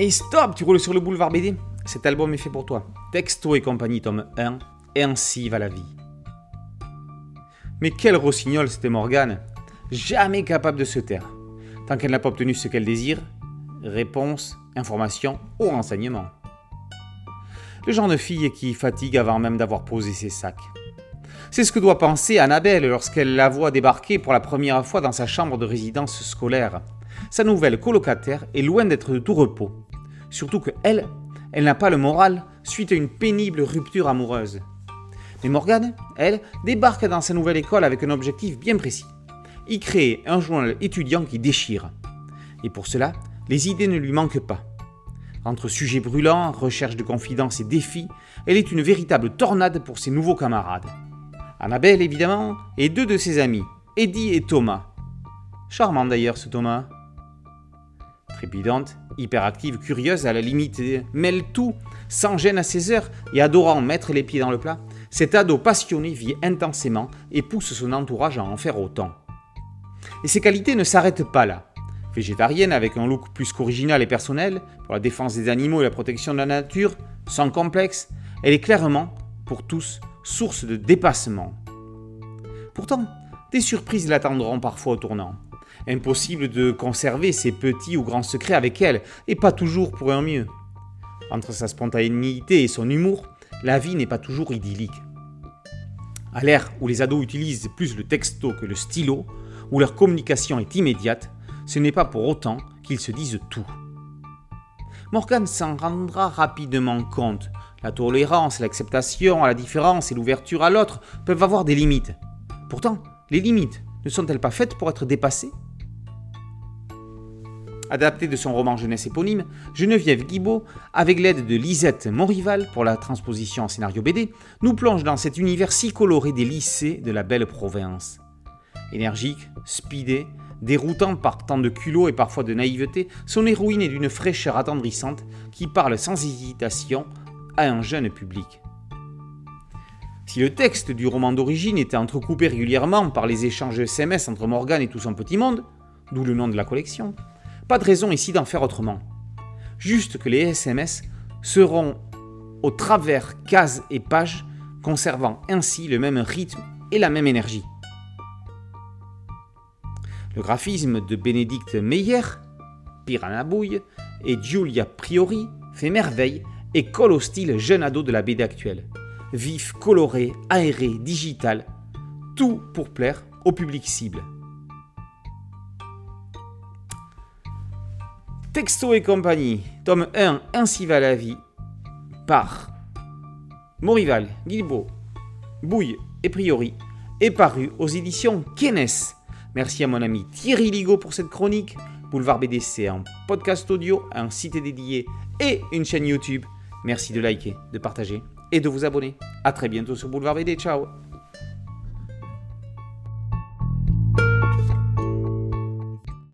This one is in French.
Et stop, tu roules sur le boulevard BD Cet album est fait pour toi. Texto et compagnie, tome 1, et ainsi va la vie. Mais quel rossignol c'était Morgane Jamais capable de se taire. Tant qu'elle n'a pas obtenu ce qu'elle désire, réponse, information ou renseignement. Le genre de fille qui fatigue avant même d'avoir posé ses sacs. C'est ce que doit penser Annabelle lorsqu'elle la voit débarquer pour la première fois dans sa chambre de résidence scolaire. Sa nouvelle colocataire est loin d'être de tout repos. Surtout que elle, elle n'a pas le moral suite à une pénible rupture amoureuse. Mais Morgane, elle, débarque dans sa nouvelle école avec un objectif bien précis. Y créer un journal étudiant qui déchire. Et pour cela, les idées ne lui manquent pas. Entre sujets brûlants, recherche de confidences et défis, elle est une véritable tornade pour ses nouveaux camarades. Annabelle, évidemment, et deux de ses amis, Eddie et Thomas. Charmant d'ailleurs ce Thomas. Trépidante, hyperactive, curieuse, à la limite, mêle tout, sans gêne à ses heures et adorant mettre les pieds dans le plat, cet ado passionné vit intensément et pousse son entourage à en faire autant. Et ses qualités ne s'arrêtent pas là. Végétarienne avec un look plus qu'original et personnel, pour la défense des animaux et la protection de la nature, sans complexe, elle est clairement, pour tous, source de dépassement. Pourtant, des surprises l'attendront parfois au tournant. Impossible de conserver ses petits ou grands secrets avec elle, et pas toujours pour un mieux. Entre sa spontanéité et son humour, la vie n'est pas toujours idyllique. À l'ère où les ados utilisent plus le texto que le stylo, où leur communication est immédiate, ce n'est pas pour autant qu'ils se disent tout. Morgan s'en rendra rapidement compte. La tolérance, l'acceptation à la différence et l'ouverture à l'autre peuvent avoir des limites. Pourtant, les limites ne sont-elles pas faites pour être dépassées? Adapté de son roman jeunesse éponyme, Geneviève Guibaud, avec l'aide de Lisette Monrival pour la transposition en scénario BD, nous plonge dans cet univers si coloré des lycées de la belle province. Énergique, speedé, déroutant par tant de culot et parfois de naïveté, son héroïne est d'une fraîcheur attendrissante qui parle sans hésitation à un jeune public. Si le texte du roman d'origine était entrecoupé régulièrement par les échanges SMS entre Morgan et tout son petit monde, d'où le nom de la collection, pas de raison ici d'en faire autrement. Juste que les SMS seront au travers cases et pages, conservant ainsi le même rythme et la même énergie. Le graphisme de Bénédicte Meyer, Piranha Bouille et Giulia Priori fait merveille et colle au style jeune ado de la BD actuelle. Vif, coloré, aéré, digital, tout pour plaire au public cible. Texto et compagnie, tome 1, Ainsi va la vie, par Morival, Guilbeault, Bouille et Priori, est paru aux éditions Kenes. Merci à mon ami Thierry Ligo pour cette chronique. Boulevard BDC, un podcast audio, un site dédié et une chaîne YouTube. Merci de liker, de partager et de vous abonner. A très bientôt sur Boulevard BD. Ciao